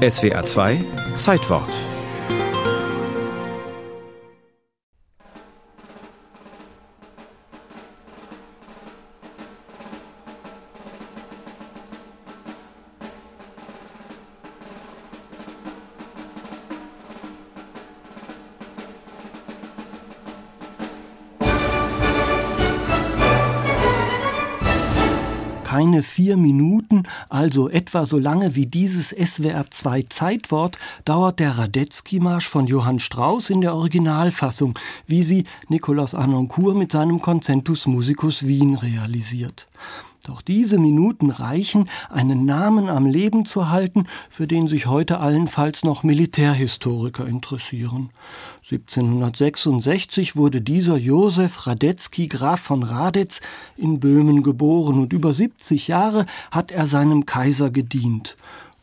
SWR 2 Zeitwort keine vier Minuten, also etwa so lange wie dieses SWR2 Zeitwort, dauert der Radetzky-Marsch von Johann Strauss in der Originalfassung, wie sie Nicolas Anoncourt mit seinem Concentus Musicus Wien realisiert. Doch diese Minuten reichen, einen Namen am Leben zu halten, für den sich heute allenfalls noch Militärhistoriker interessieren. 1766 wurde dieser Josef Radetzky Graf von Radetz in Böhmen geboren und über 70 Jahre hat er seinem Kaiser gedient.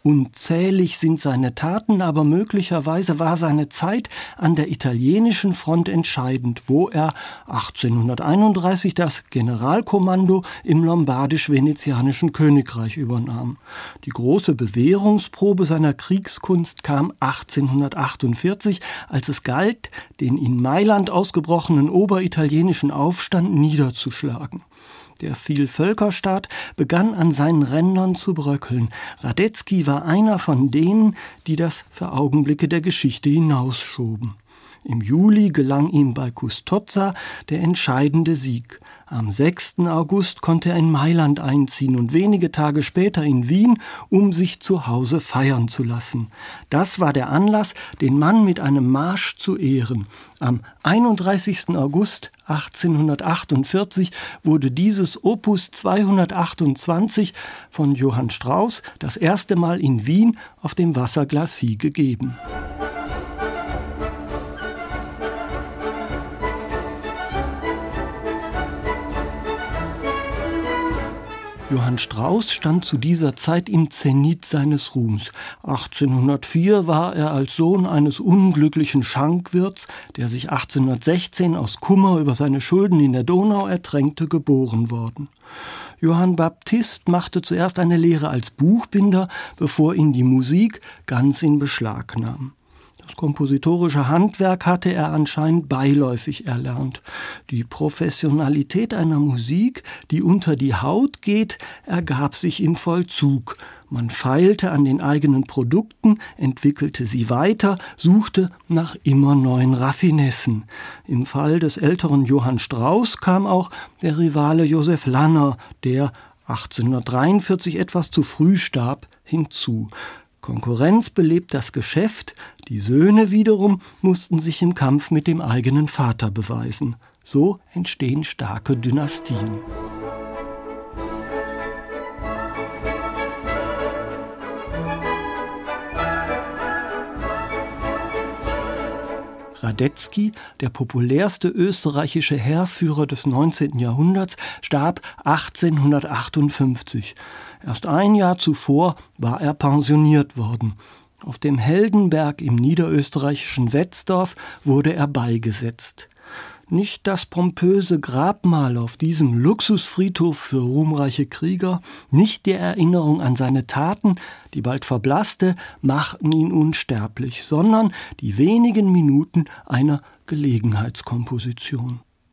Unzählig sind seine Taten, aber möglicherweise war seine Zeit an der italienischen Front entscheidend, wo er 1831 das Generalkommando im lombardisch-venezianischen Königreich übernahm. Die große Bewährungsprobe seiner Kriegskunst kam 1848, als es galt, den in Mailand ausgebrochenen oberitalienischen Aufstand niederzuschlagen. Der Vielvölkerstaat begann an seinen Rändern zu bröckeln. Radetzky war einer von denen, die das für Augenblicke der Geschichte hinausschoben. Im Juli gelang ihm bei Custozza der entscheidende Sieg. Am 6. August konnte er in Mailand einziehen und wenige Tage später in Wien, um sich zu Hause feiern zu lassen. Das war der Anlass, den Mann mit einem Marsch zu ehren. Am 31. August 1848 wurde dieses Opus 228 von Johann Strauss das erste Mal in Wien auf dem Wasserglacis gegeben. Johann Strauss stand zu dieser Zeit im Zenit seines Ruhms. 1804 war er als Sohn eines unglücklichen Schankwirts, der sich 1816 aus Kummer über seine Schulden in der Donau ertränkte, geboren worden. Johann Baptist machte zuerst eine Lehre als Buchbinder, bevor ihn die Musik ganz in Beschlag nahm. Das kompositorische Handwerk hatte er anscheinend beiläufig erlernt. Die Professionalität einer Musik, die unter die Haut geht, ergab sich im Vollzug. Man feilte an den eigenen Produkten, entwickelte sie weiter, suchte nach immer neuen Raffinessen. Im Fall des älteren Johann Strauss kam auch der Rivale Josef Lanner, der 1843 etwas zu früh starb, hinzu. Konkurrenz belebt das Geschäft, die Söhne wiederum mussten sich im Kampf mit dem eigenen Vater beweisen. So entstehen starke Dynastien. Radetzky, der populärste österreichische Heerführer des 19. Jahrhunderts, starb 1858. Erst ein Jahr zuvor war er pensioniert worden. Auf dem Heldenberg im niederösterreichischen Wetzdorf wurde er beigesetzt. Nicht das pompöse Grabmal auf diesem Luxusfriedhof für ruhmreiche Krieger, nicht die Erinnerung an seine Taten, die bald verblasste, machten ihn unsterblich, sondern die wenigen Minuten einer Gelegenheitskomposition.